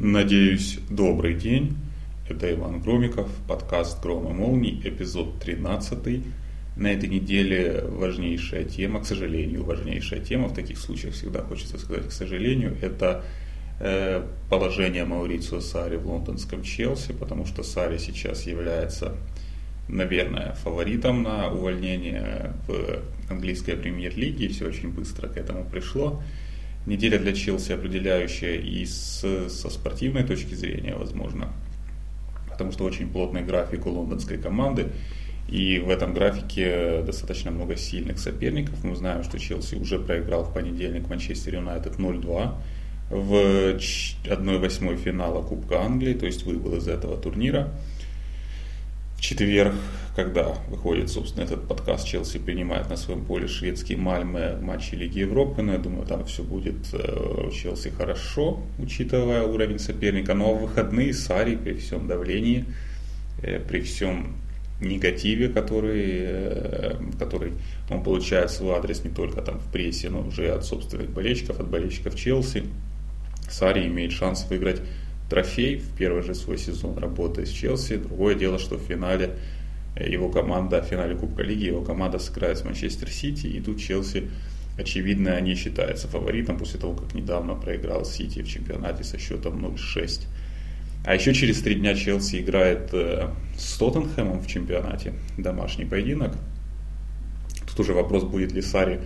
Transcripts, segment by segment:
Надеюсь, добрый день. Это Иван Громиков, подкаст «Гром и молний», эпизод 13. На этой неделе важнейшая тема, к сожалению, важнейшая тема, в таких случаях всегда хочется сказать к сожалению, это э, положение Маурицио Сари в лондонском Челси, потому что Сари сейчас является, наверное, фаворитом на увольнение в английской премьер-лиге, и все очень быстро к этому пришло. Неделя для Челси определяющая и с, со спортивной точки зрения, возможно, потому что очень плотный график у лондонской команды, и в этом графике достаточно много сильных соперников. Мы знаем, что Челси уже проиграл в понедельник Манчестер Юнайтед 0-2 в 1-8 финала Кубка Англии, то есть выбыл из этого турнира. Четверг, когда выходит, собственно, этот подкаст, Челси принимает на своем поле шведские Мальмы в матче Лиги Европы. Но я думаю, там все будет э, у Челси хорошо, учитывая уровень соперника. Но в выходные Сари при всем давлении, э, при всем негативе, который, э, который он получает свой адрес не только там в прессе, но уже от собственных болельщиков, от болельщиков Челси. Сари имеет шанс выиграть трофей в первый же свой сезон работы с Челси. Другое дело, что в финале его команда, в финале Кубка Лиги его команда сыграет с Манчестер Сити, и тут Челси, очевидно, не считается фаворитом после того, как недавно проиграл Сити в чемпионате со счетом 0-6. А еще через три дня Челси играет э, с Тоттенхэмом в чемпионате, домашний поединок. Тут уже вопрос, будет ли Сари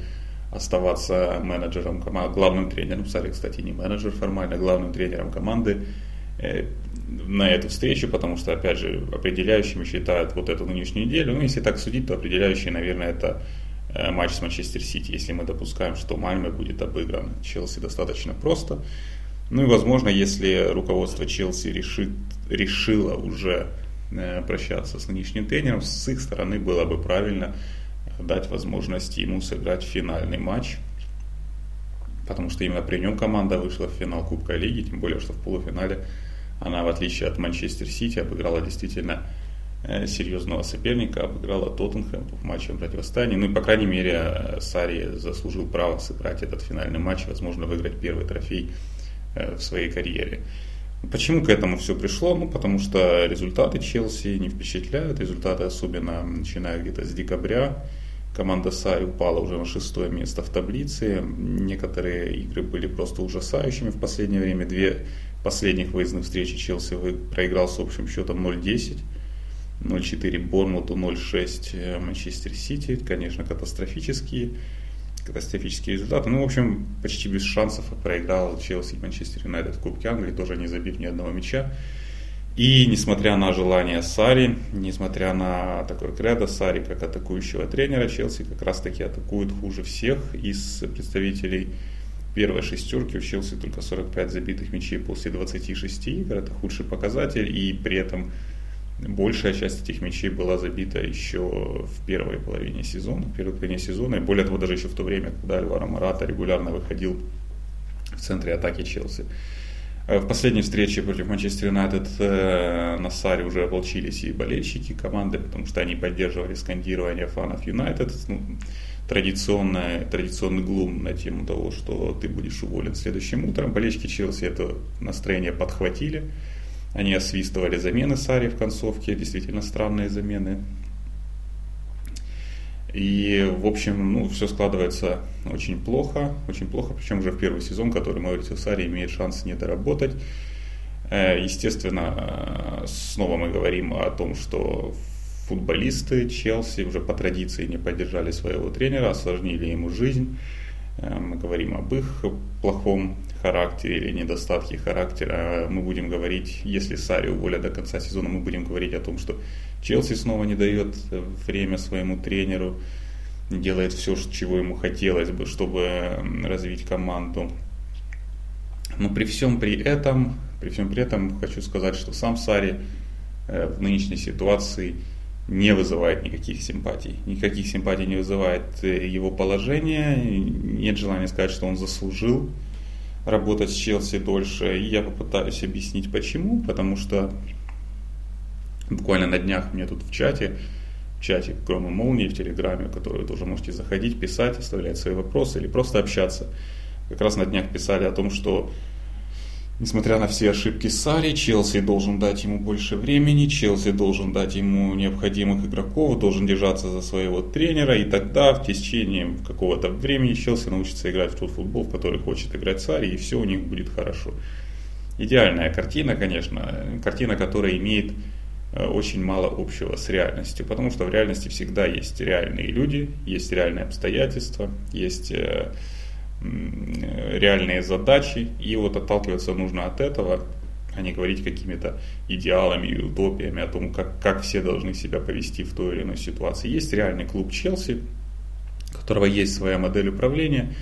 оставаться менеджером команды, главным тренером. Сари, кстати, не менеджер формально, главным тренером команды Э, на эту встречу, потому что, опять же, определяющими считают вот эту нынешнюю неделю. Ну, если так судить, то определяющий, наверное, это э, матч с Манчестер Сити, если мы допускаем, что Мальме будет обыгран Челси достаточно просто. Ну и, возможно, если руководство Челси решит, решило уже э, прощаться с нынешним тренером, с их стороны было бы правильно дать возможность ему сыграть финальный матч, потому что именно при нем команда вышла в финал Кубка Лиги, тем более, что в полуфинале она, в отличие от Манчестер Сити, обыграла действительно э, серьезного соперника, обыграла Тоттенхэм в матче противостояния. Ну и, по крайней мере, э, Сари заслужил право сыграть этот финальный матч, возможно, выиграть первый трофей э, в своей карьере. Почему к этому все пришло? Ну, потому что результаты Челси не впечатляют, результаты особенно начиная где-то с декабря. Команда Сари упала уже на шестое место в таблице. Некоторые игры были просто ужасающими в последнее время. Две последних выездных встречи Челси проиграл с общим счетом 0-10. 0-4 Борнмуту, 0-6 э, Манчестер Сити. Конечно, катастрофические, катастрофические результаты. Ну, в общем, почти без шансов проиграл Челси и Манчестер Юнайтед в Кубке Англии, тоже не забив ни одного мяча. И несмотря на желание Сари, несмотря на такой кредо Сари как атакующего тренера, Челси как раз таки атакует хуже всех из представителей первой шестерки у Челси только 45 забитых мячей после 26 игр. Это худший показатель. И при этом большая часть этих мячей была забита еще в первой половине сезона. В первой половине сезона. И более того, даже еще в то время, когда Альваро Марата регулярно выходил в центре атаки Челси. Э, в последней встрече против Манчестер Юнайтед э, на Саре уже ополчились и болельщики команды, потому что они поддерживали скандирование фанов Юнайтед. Ну, традиционная, традиционный глум на тему того, что ты будешь уволен следующим утром. Болельщики Челси это настроение подхватили. Они освистывали замены Сари в концовке, действительно странные замены. И, в общем, ну, все складывается очень плохо, очень плохо, причем уже в первый сезон, который Маурисио Сари имеет шанс не доработать. Э, естественно, снова мы говорим о том, что футболисты Челси уже по традиции не поддержали своего тренера, осложнили ему жизнь. Э, мы говорим об их плохом характере или недостатке характера. Мы будем говорить, если Сари уволят до конца сезона, мы будем говорить о том, что Челси снова не дает время своему тренеру, делает все, чего ему хотелось бы, чтобы развить команду. Но при всем при этом, при всем при этом хочу сказать, что сам Сари э, в нынешней ситуации не вызывает никаких симпатий. Никаких симпатий не вызывает э, его положение. Нет желания сказать, что он заслужил работать с Челси дольше. И я попытаюсь объяснить почему. Потому что буквально на днях мне тут в чате, в чате Грома Молнии, в Телеграме, в который вы тоже можете заходить, писать, оставлять свои вопросы или просто общаться. Как раз на днях писали о том, что Несмотря на все ошибки Сари, Челси должен дать ему больше времени, Челси должен дать ему необходимых игроков, должен держаться за своего тренера, и тогда в течение какого-то времени Челси научится играть в тот футбол, в который хочет играть Сари, и все у них будет хорошо. Идеальная картина, конечно, картина, которая имеет э, очень мало общего с реальностью, потому что в реальности всегда есть реальные люди, есть реальные обстоятельства, есть э, реальные задачи, и вот отталкиваться нужно от этого, а не говорить какими-то идеалами и утопиями о том, как, как все должны себя повести в той или иной ситуации. Есть реальный клуб Челси, у которого есть своя модель управления,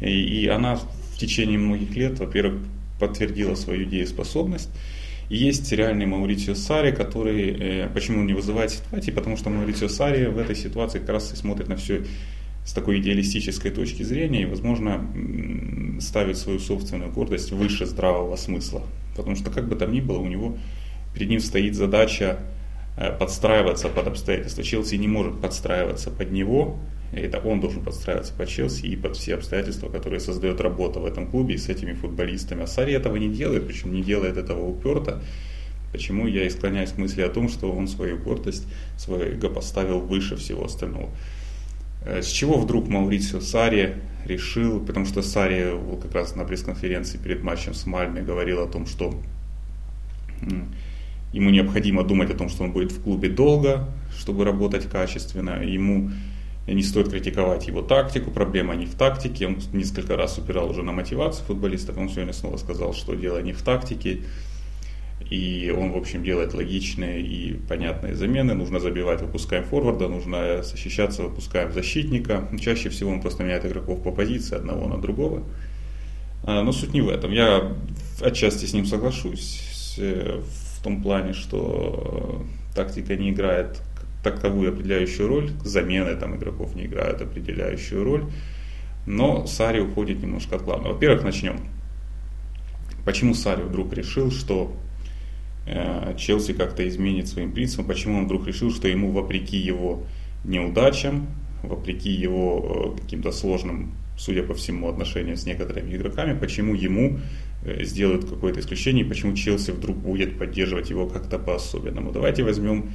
и, и она в течение многих лет, во-первых, подтвердила свою дееспособность, и есть реальный Мауритио Сари, который, э, почему не вызывает ситуации, потому что Мауритио Сари в этой ситуации как раз и смотрит на все с такой идеалистической точки зрения и, возможно, ставит свою собственную гордость выше здравого смысла. Потому что, как бы там ни было, у него перед ним стоит задача э, подстраиваться под обстоятельства. Челси не может подстраиваться под него, это он должен подстраиваться под Челси и под все обстоятельства, которые создает работа в этом клубе и с этими футболистами. А Сари этого не делает, причем не делает этого уперто. Почему я и склоняюсь к мысли о том, что он свою гордость, свое эго поставил выше всего остального. Э, с чего вдруг Маурисио Сари решил, потому что Сари как раз на пресс-конференции перед матчем с Мальме говорил о том, что ему необходимо думать о том, что он будет в клубе долго, чтобы работать качественно. Ему не стоит критиковать его тактику, проблема не в тактике. Он несколько раз упирал уже на мотивацию футболистов, он сегодня снова сказал, что дело не в тактике. И он, в общем, делает логичные и понятные замены. Нужно забивать, выпускаем форварда, нужно защищаться, выпускаем защитника. Чаще всего он просто меняет игроков по позиции одного на другого. А, но суть не в этом. Я отчасти с ним соглашусь в том плане, что тактика не играет таковую определяющую роль, замены там игроков не играют определяющую роль. Но Сари уходит немножко от главного. Во-первых, начнем. Почему Сари вдруг решил, что Э, Челси как-то изменит своим принципам, почему он вдруг решил, что ему вопреки его неудачам, вопреки его э, каким-то сложным, судя по всему, отношениям с некоторыми игроками, почему ему э, сделают какое-то исключение, почему Челси вдруг будет поддерживать его как-то по-особенному. Давайте возьмем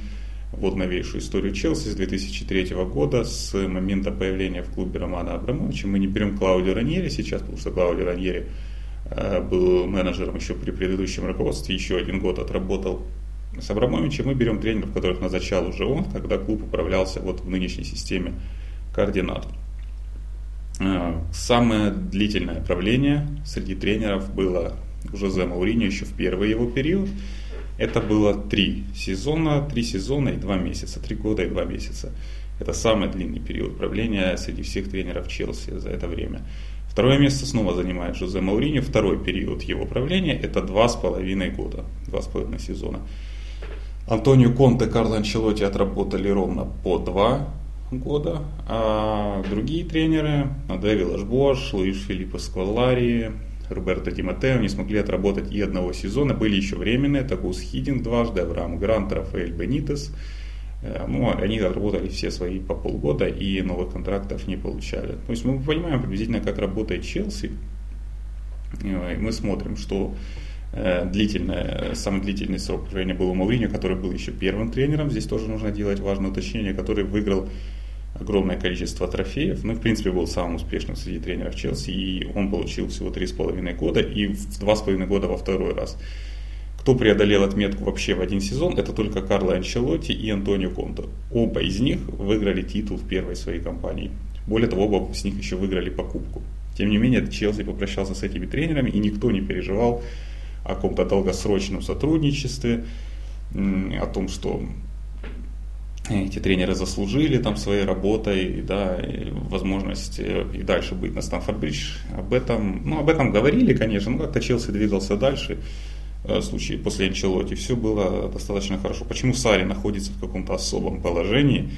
вот новейшую историю Челси с 2003 года, с момента появления в клубе Романа Абрамовича. Мы не берем Клаудио Раньери сейчас, потому что Клаудио Раньери – Э, был менеджером еще при предыдущем руководстве, еще один год отработал с Абрамовичем. Мы берем тренеров, которых назначал уже он, когда клуб управлялся вот в нынешней системе координат. Э, самое длительное правление среди тренеров было Жозе Мауриньо еще в первый его период. Это было три сезона, три сезона и два месяца, три года и два месяца. Это самый длинный период правления среди всех тренеров Челси за это время. Второе место снова занимает Жозе Мауриньо. Второй период его правления – это два с половиной года, два с половиной сезона. Антонио Конте, Карло Анчелотти отработали ровно по два года, а другие тренеры – Андре Виллашбош, Луиш Филиппо Сквалари, Роберто Тимотео не смогли отработать и одного сезона. Были еще временные, Тагус Хидин дважды, Авраам Грант, Рафаэль Бенитес – ну, они отработали все свои по полгода и новых контрактов не получали. То есть мы понимаем приблизительно, как работает Челси. Э, и мы смотрим, что э, длительное, самый длительный срок правления был у Мауриньо, который был еще первым тренером. Здесь тоже нужно делать важное уточнение, который выиграл огромное количество трофеев. Ну, в принципе, был самым успешным среди тренеров Челси, и он получил всего 3,5 года, и в 2,5 года во второй раз. Кто преодолел отметку вообще в один сезон, это только Карло Анчелотти и Антонио Конто. Оба из них выиграли титул в первой своей компании. Более того, оба с них еще выиграли покупку. Тем не менее, Челси попрощался с этими тренерами, и никто не переживал о каком-то долгосрочном сотрудничестве, о том, что эти тренеры заслужили там своей работой, да, и возможность э, и дальше быть на Стамфорд-Бридж. Об этом, ну, об этом говорили, конечно, но как-то Челси двигался дальше. Э, случае после Анчелоти все было достаточно хорошо. Почему Сари находится в каком-то особом положении?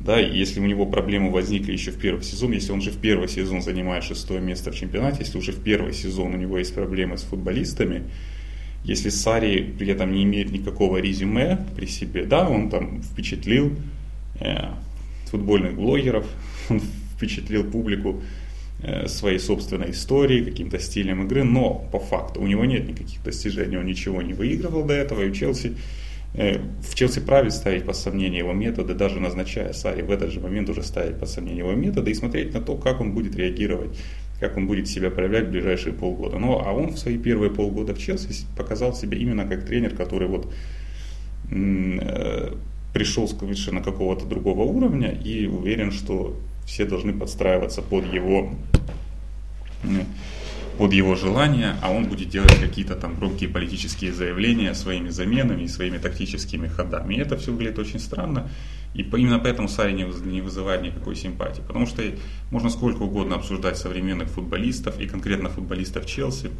Да, если у него проблемы возникли еще в первый сезон, если он же в первый сезон занимает шестое место в чемпионате, если уже в первый сезон у него есть проблемы с футболистами, если Сари при этом не имеет никакого резюме при себе, да, он там впечатлил э, футбольных блогеров, он впечатлил публику своей собственной историей, каким-то стилем игры, но по факту у него нет никаких достижений, он ничего не выигрывал до этого, и у Челси э, в Челси правит ставить под сомнение его методы, даже назначая Сари в этот же момент уже ставить под сомнение его методы и смотреть на то, как он будет реагировать, как он будет себя проявлять в ближайшие полгода. Ну, а он в свои первые полгода в Челси показал себя именно как тренер, который вот пришел совершенно какого-то другого уровня и уверен, что все должны подстраиваться под его под его желания, а он будет делать какие-то там громкие политические заявления своими заменами и своими тактическими ходами. И это все выглядит очень странно. И именно поэтому Сари не вызывает никакой симпатии. Потому что можно сколько угодно обсуждать современных футболистов и конкретно футболистов Челси,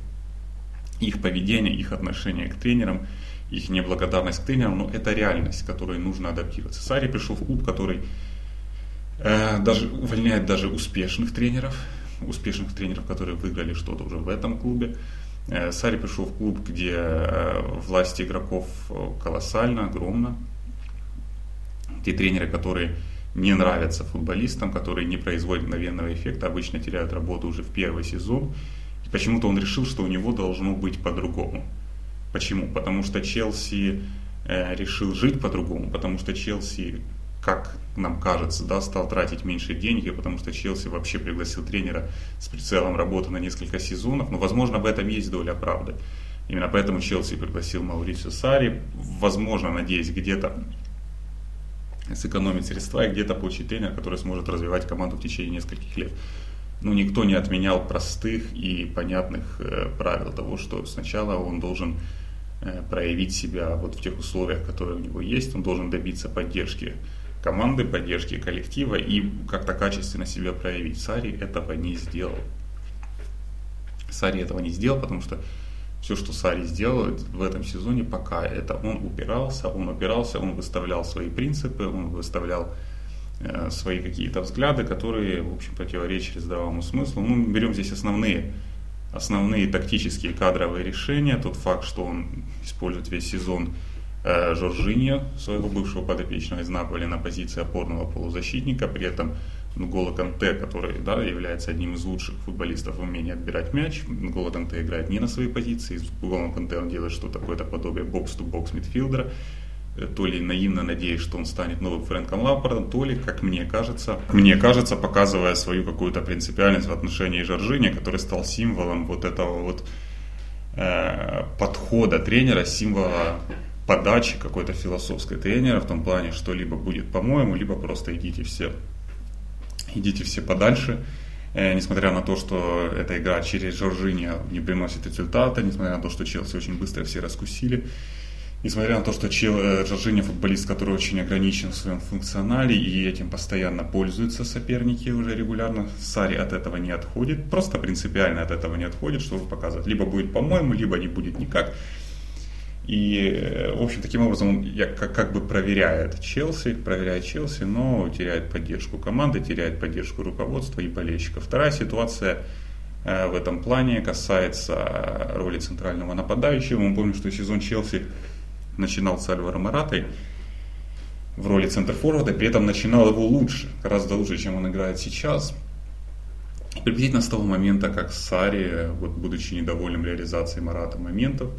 их поведение, их отношение к тренерам – их неблагодарность к тренерам, но это реальность, которой нужно адаптироваться. Сари пришел в клуб, который э, даже увольняет даже успешных тренеров, успешных тренеров, которые выиграли что-то уже в этом клубе. Э, Сари пришел в клуб, где э, власть игроков колоссальна, огромна. Те тренеры, которые не нравятся футболистам, которые не производят мгновенного эффекта, обычно теряют работу уже в первый сезон. И почему-то он решил, что у него должно быть по-другому. Почему? Потому что Челси э, решил жить по-другому, потому что Челси, как нам кажется, да, стал тратить меньше денег, потому что Челси вообще пригласил тренера с прицелом работы на несколько сезонов. Но, возможно, в этом есть доля правды. Именно поэтому Челси пригласил Маурисио Сари, возможно, надеясь, где-то сэкономить средства и где-то получить тренера, который сможет развивать команду в течение нескольких лет. Но никто не отменял простых и понятных э, правил того, что сначала он должен Э, проявить себя вот в тех условиях, которые у него есть. Он должен добиться поддержки команды, поддержки коллектива и как-то качественно себя проявить. Сари этого не сделал. Сари этого не сделал, потому что все, что Сари сделал в этом сезоне, пока это он упирался, он упирался, он выставлял свои принципы, он выставлял э, свои какие-то взгляды, которые, в общем, противоречили здравому смыслу. Ну, берем здесь основные основные тактические кадровые решения, тот факт, что он использует весь сезон Жоржиньо, своего бывшего подопечного из Наполи, на позиции опорного полузащитника, при этом Нгола Канте, который да, является одним из лучших футболистов в умении отбирать мяч. Нгола Канте играет не на своей позиции, с Нголом Канте он делает что-то такое подобие бокс-то-бокс мидфилдера то ли наивно надеясь, что он станет новым Фрэнком Лампардом, то ли, как мне кажется, мне кажется, показывая свою какую-то принципиальность в отношении Жоржини, который стал символом вот этого вот э, подхода тренера, символа подачи какой-то философской тренера в том плане, что либо будет по-моему, либо просто идите все, идите все подальше. Э, несмотря на то, что эта игра через Жоржини не приносит результата, несмотря на то, что Челси очень быстро все раскусили, Несмотря на то, что Чел, э, Жоржини футболист, который очень ограничен в своем функционале и этим постоянно пользуются соперники уже регулярно, Сари от этого не отходит, просто принципиально от этого не отходит, чтобы показывать. Либо будет по-моему, либо не будет никак. И, э, в общем, таким образом он как, бы проверяет Челси, проверяет Челси, но теряет поддержку команды, теряет поддержку руководства и болельщиков. Вторая ситуация э, в этом плане касается роли центрального нападающего. Мы помним, что сезон Челси начинал с Альваро Маратой в роли центр-форварда, при этом начинал его лучше, гораздо лучше, чем он играет сейчас. Приблизительно с того момента, как Сари, вот, будучи недовольным реализацией Марата моментов,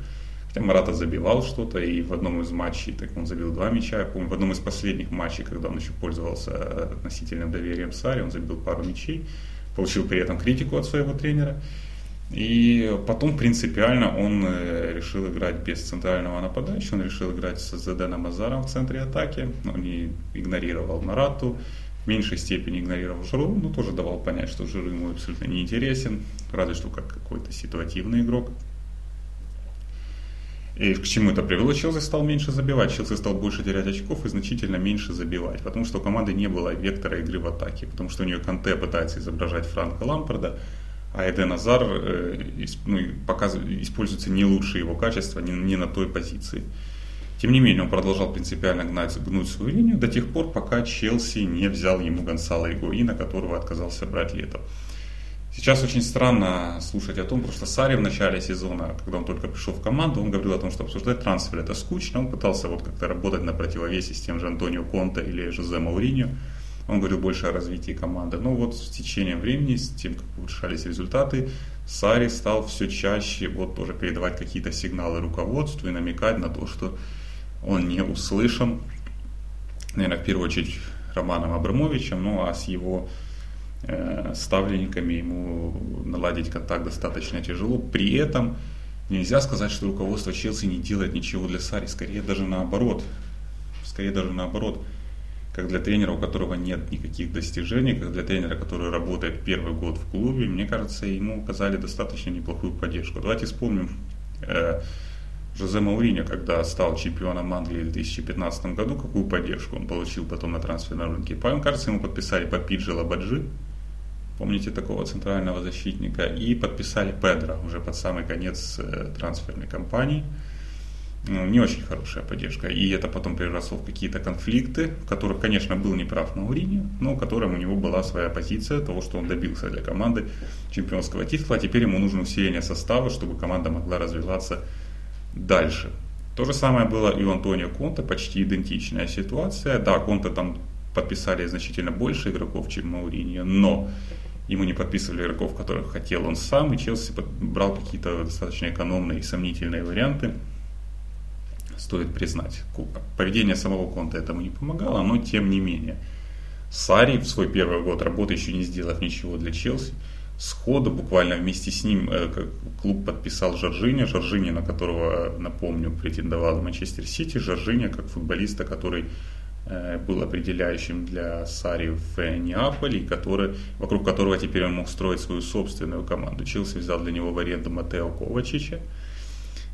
хотя Марата забивал что-то, и в одном из матчей, так он забил два мяча, я помню, в одном из последних матчей, когда он еще пользовался относительным доверием Сари, он забил пару мячей, получил при этом критику от своего тренера. И потом принципиально он э, решил играть без центрального нападающего, он решил играть с Заденом Азаром в центре атаки, он не игнорировал Марату, в меньшей степени игнорировал Жиру, но тоже давал понять, что Жиру ему абсолютно не интересен, разве что как какой-то ситуативный игрок. И к чему это привело? Челси стал меньше забивать, Челси стал больше терять очков и значительно меньше забивать, потому что у команды не было вектора игры в атаке, потому что у нее Канте пытается изображать Франка Лампарда, а Эден Азар э, ну, используется не лучшие его качества, не, не на той позиции. Тем не менее, он продолжал принципиально гнать, гнуть свою линию до тех пор, пока Челси не взял ему Гонсало Игуина, которого отказался брать летом. Сейчас очень странно слушать о том, потому что Сари в начале сезона, когда он только пришел в команду, он говорил о том, что обсуждать трансфер это скучно. Он пытался вот как-то работать на противовесе с тем же Антонио Конте или Жозе Мауриньо он говорил больше о развитии команды. Но вот с течением времени, с тем, как улучшались результаты, Сари стал все чаще вот тоже передавать какие-то сигналы руководству и намекать на то, что он не услышан, наверное, в первую очередь Романом Абрамовичем, ну а с его ставленниками ему наладить контакт достаточно тяжело. При этом нельзя сказать, что руководство Челси не делает ничего для Сари, скорее даже наоборот. Скорее даже наоборот как для тренера, у которого нет никаких достижений, как для тренера, который работает первый год в клубе, мне кажется, ему оказали достаточно неплохую поддержку. Давайте вспомним э, Жозе Мауриньо, когда стал чемпионом Англии в 2015 году, какую поддержку он получил потом на трансферном рынке. По кажется, ему подписали Папиджи Лабаджи, помните такого центрального защитника, и подписали Педро уже под самый конец э, трансферной кампании. Ну, не очень хорошая поддержка. И это потом переросло в какие-то конфликты, в которых, конечно, был неправ Маурини, но в котором у него была своя позиция того, что он добился для команды чемпионского титула. А теперь ему нужно усиление состава, чтобы команда могла развиваться дальше. То же самое было и у Антонио Конта, почти идентичная ситуация. Да, Конта там подписали значительно больше игроков, чем Мауриньо, но ему не подписывали игроков, которых хотел он сам, и Челси брал какие-то достаточно экономные и сомнительные варианты стоит признать. Поведение самого Конта этому не помогало, но тем не менее. Сари в свой первый год работы, еще не сделав ничего для Челси, сходу буквально вместе с ним э, клуб подписал Жоржиня, Жоржиня, на которого, напомню, претендовал Манчестер Сити, Жоржиня как футболиста, который э, был определяющим для Сари в Неаполе, который, вокруг которого теперь он мог строить свою собственную команду. Челси взял для него в аренду Матео Ковачича,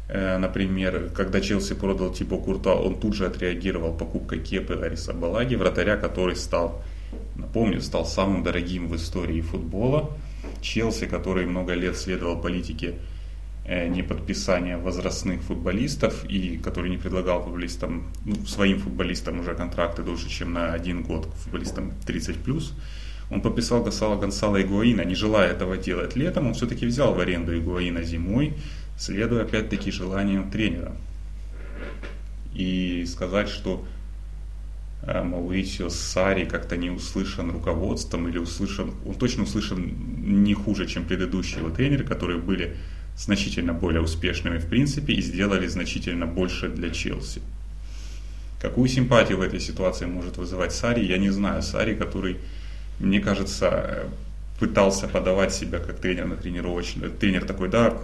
Э, например, когда Челси продал Типо Курта, он тут же отреагировал покупкой Кепы Лариса Балаги, вратаря, который стал, напомню, стал самым дорогим в истории футбола. Челси, который много лет следовал политике э, неподписания возрастных футболистов и который не предлагал футболистам, ну, своим футболистам уже контракты дольше, чем на один год, футболистам 30+, он подписал Гасала Гонсала Игуаина, не желая этого делать летом, он все-таки взял в аренду Игуаина зимой, следуя опять-таки желаниям тренера. И сказать, что э, Маурисио Сари как-то не услышан руководством или услышан, он точно услышан не хуже, чем предыдущие его тренеры, которые были значительно более успешными в принципе и сделали значительно больше для Челси. Какую симпатию в этой ситуации может вызывать Сари, я не знаю. Сари, который, мне кажется, э, пытался подавать себя как тренер на тренировочный, тренер такой, да,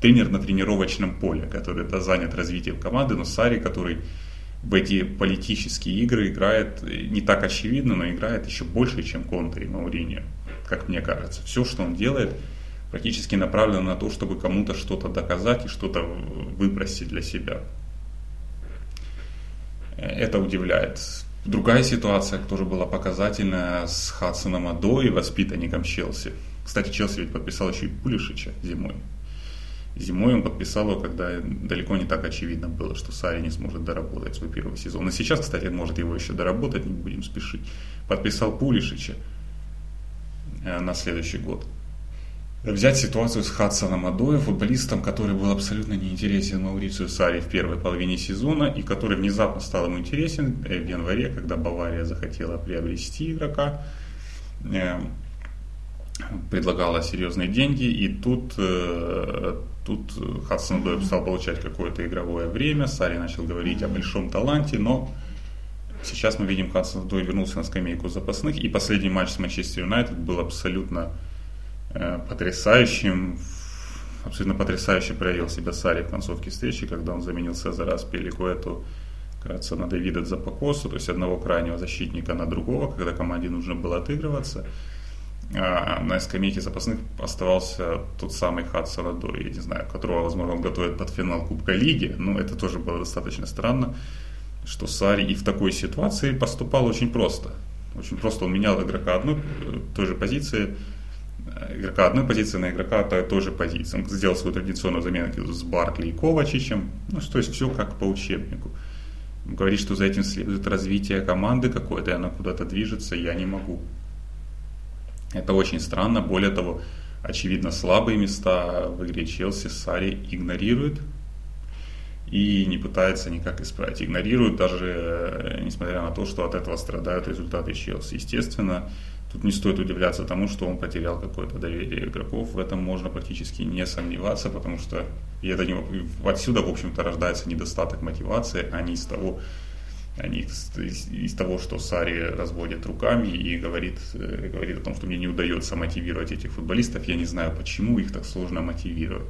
тренер на тренировочном поле, который да, занят развитием команды, но Сари, который в эти политические игры играет не так очевидно, но играет еще больше, чем Конте и Мауриньо, как мне кажется. Все, что он делает, практически направлено на то, чтобы кому-то что-то доказать и что-то выбросить для себя. Это удивляет. Другая ситуация, которая была показательная с Хадсоном Адо и воспитанником Челси. Кстати, Челси ведь подписал еще и Пулишича зимой. Зимой он подписал его, когда далеко не так очевидно было, что Сари не сможет доработать свой первый сезон. И сейчас, кстати, может его еще доработать, не будем спешить. Подписал Пулишича э, на следующий год. Взять ситуацию с Хадсоном Адоем, футболистом, который был абсолютно неинтересен Маурицию Сари в первой половине сезона и который внезапно стал ему интересен э, в январе, когда Бавария захотела приобрести игрока э, предлагала серьезные деньги, и тут Тут э, Хадсон Дойб стал получать какое-то игровое время, Сари начал говорить о большом таланте, но сейчас мы видим, Хадсон Дой вернулся на скамейку запасных, и последний матч с Манчестер Юнайтед был абсолютно потрясающим, абсолютно потрясающе проявил себя Сари в концовке встречи, когда он заменил Сезара Спеликуэту, кажется, на Давида Запокосу, то есть одного крайнего защитника на другого, когда команде нужно было отыгрываться. А на скамейке запасных оставался тот самый Хадсон Адой, я не знаю, которого, возможно, он готовит под финал Кубка Лиги, но это тоже было достаточно странно, что Сари и в такой ситуации поступал очень просто. Очень просто он менял игрока одной той же позиции, игрока одной позиции на игрока той же позиции. Он сделал свою традиционную замену с Баркли и Ковачичем. Ну, то есть все как по учебнику. Говорить, что за этим следует развитие команды какой-то, и она куда-то движется, я не могу. Это очень странно. Более того, очевидно, слабые места в игре Челси Сари игнорирует. и не пытается никак исправить. Игнорирует даже, э, несмотря на то, что от этого страдают результаты Челси. Естественно, тут не стоит удивляться тому, что он потерял какое-то доверие игроков. В этом можно практически не сомневаться, потому что и это не, отсюда, в общем-то, рождается недостаток мотивации, а не из того, а не из, из, того, что Сари разводит руками и говорит, э, говорит о том, что мне не удается мотивировать этих футболистов. Я не знаю, почему их так сложно мотивировать.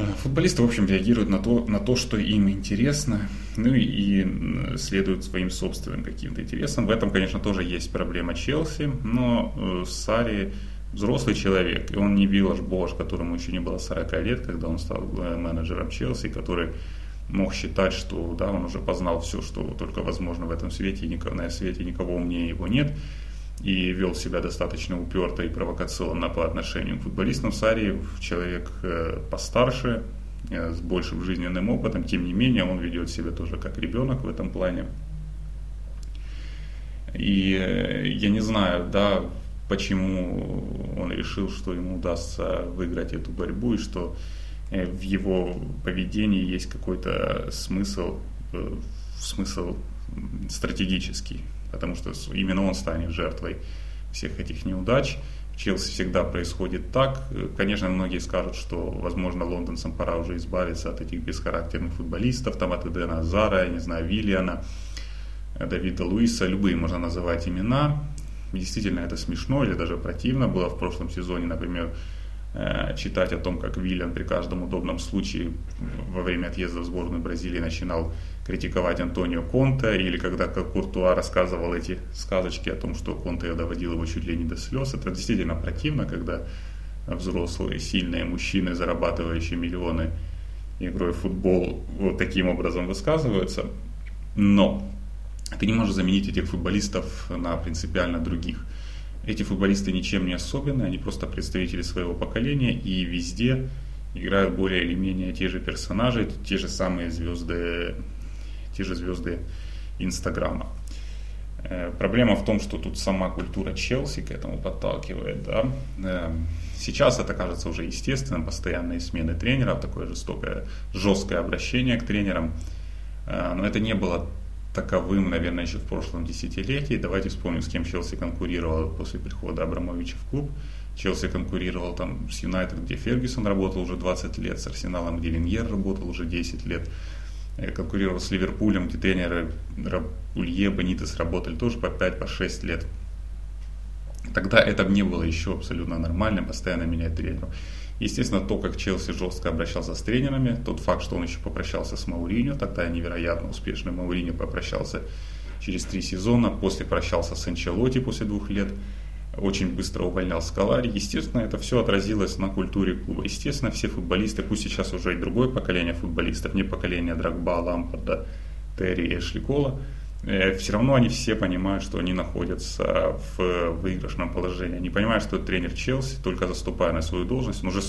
Э, футболисты, в общем, реагируют на то, на то, что им интересно, ну и следуют своим собственным каким-то интересам. В этом, конечно, тоже есть проблема Челси, но э, Сари взрослый человек, и он не Виллаж Бош, которому еще не было 40 лет, когда он стал э, менеджером Челси, который мог считать, что да, он уже познал все, что только возможно в этом свете, и на свете никого умнее его нет и вел себя достаточно уперто и провокационно по отношению к футболистам. Сари человек э, постарше, э, с большим жизненным опытом, тем не менее он ведет себя тоже как ребенок в этом плане. И э, я не знаю, да, почему он решил, что ему удастся выиграть эту борьбу и что в его поведении есть какой-то смысл, смысл стратегический потому что именно он станет жертвой всех этих неудач. В Челси всегда происходит так. Конечно, многие скажут, что, возможно, лондонцам пора уже избавиться от этих бесхарактерных футболистов, там от Эдена Зара, я не знаю, Виллиана, Давида Луиса, любые можно называть имена. Действительно, это смешно или даже противно было в прошлом сезоне, например, Э, читать о том, как Вильям при каждом удобном случае во время отъезда в сборную Бразилии начинал критиковать Антонио Конте, или когда Куртуа рассказывал эти сказочки о том, что Конте доводил его чуть ли не до слез. Это действительно противно, когда взрослые, сильные мужчины, зарабатывающие миллионы игрой в футбол, вот таким образом высказываются. Но ты не можешь заменить этих футболистов на принципиально других. Эти футболисты ничем не особенные, они просто представители своего поколения и везде играют более или менее те же персонажи, те же самые звезды, те же звезды Инстаграма. Э, проблема в том, что тут сама культура Челси к этому подталкивает. Да? Э, сейчас это кажется уже естественным, постоянные смены тренеров, такое жестокое, жесткое обращение к тренерам. Э, но это не было таковым, наверное, еще в прошлом десятилетии. Давайте вспомним, с кем Челси конкурировал после прихода Абрамовича в клуб. Челси конкурировал там с Юнайтед, где Фергюсон работал уже 20 лет, с Арсеналом, где Венгер работал уже 10 лет. Э, конкурировал с Ливерпулем, где тренеры Улье, Бенитес работали тоже по 5-6 по лет. Тогда это не было еще абсолютно нормально, постоянно менять тренеров. Естественно, то, как Челси жестко обращался с тренерами, тот факт, что он еще попрощался с Мауриньо, тогда невероятно успешный Мауриньо попрощался через три сезона, после прощался с Анчелоти после двух лет, очень быстро увольнял Скалари. Естественно, это все отразилось на культуре клуба. Естественно, все футболисты, пусть сейчас уже и другое поколение футболистов, не поколение Драгба, Лампарда, Терри и Эшли Кола, все равно они все понимают, что они находятся в выигрышном положении. Они понимают, что тренер Челси, только заступая на свою должность, он уже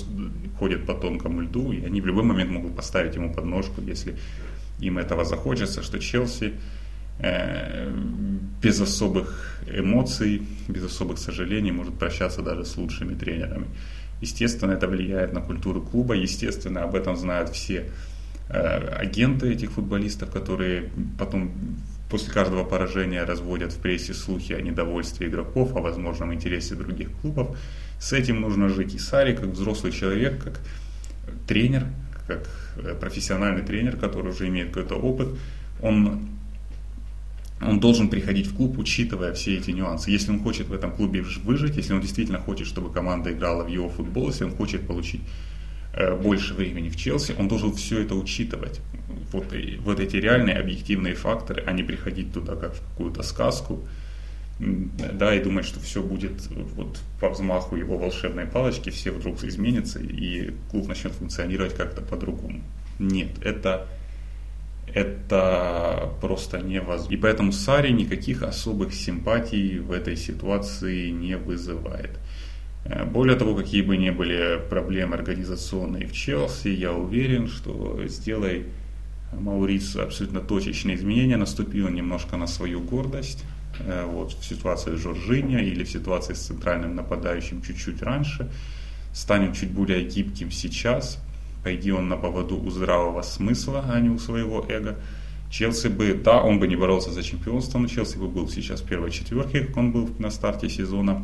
ходит по тонкому льду, и они в любой момент могут поставить ему подножку, если им этого захочется, что Челси э, без особых эмоций, без особых сожалений может прощаться даже с лучшими тренерами. Естественно, это влияет на культуру клуба, естественно, об этом знают все э, агенты этих футболистов, которые потом после каждого поражения разводят в прессе слухи о недовольстве игроков, о возможном интересе других клубов. С этим нужно жить. И Сари, как взрослый человек, как тренер, как э, профессиональный тренер, который уже имеет какой-то опыт, он, он должен приходить в клуб, учитывая все эти нюансы. Если он хочет в этом клубе выжить, если он действительно хочет, чтобы команда играла в его футбол, если он хочет получить больше времени в Челси, он должен все это учитывать. Вот, вот эти реальные объективные факторы, а не приходить туда как в какую-то сказку, да, и думать, что все будет вот по взмаху его волшебной палочки, все вдруг изменятся, и клуб начнет функционировать как-то по-другому. Нет, это, это просто невозможно. И поэтому Сари никаких особых симпатий в этой ситуации не вызывает. Э, более того, какие бы ни были проблемы организационные в Челси, я уверен, что сделай Маурис абсолютно точечные изменения, наступил немножко на свою гордость. Э, вот в ситуации с Жоржиня или в ситуации с центральным нападающим чуть-чуть раньше, станет чуть более гибким сейчас, Пойди он на поводу у здравого смысла, а не у своего эго. Челси бы, да, он бы не боролся за чемпионство, но Челси бы был сейчас в первой четверке, как он был на старте сезона.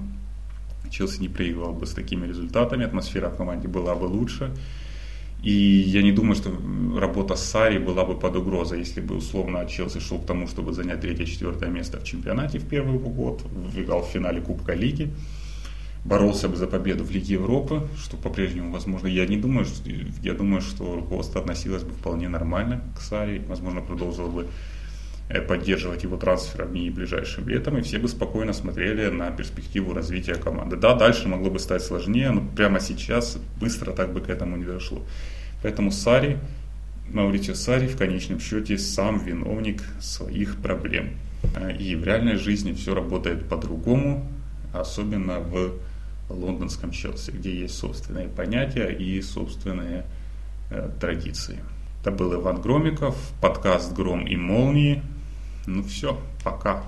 Челси не проигрывал бы с такими результатами, атмосфера в команде была бы лучше. И я не думаю, что работа с Сари была бы под угрозой, если бы условно Челси шел к тому, чтобы занять третье-четвертое место в чемпионате в первый год, выиграл в финале Кубка Лиги, боролся бы за победу в Лиге Европы, что по-прежнему возможно. Я не думаю, что, я думаю, что руководство относилось бы вполне нормально к Сари, возможно, продолжило бы поддерживать его трансферами и ближайшим летом, и все бы спокойно смотрели на перспективу развития команды. Да, дальше могло бы стать сложнее, но прямо сейчас быстро так бы к этому не дошло. Поэтому Сари, Мауритио Сари в конечном счете сам виновник своих проблем. Э, и в реальной жизни все работает по-другому, особенно в лондонском Челси, где есть собственные понятия и собственные э, традиции. Это был Иван Громиков, подкаст «Гром и молнии». Ну все, пока.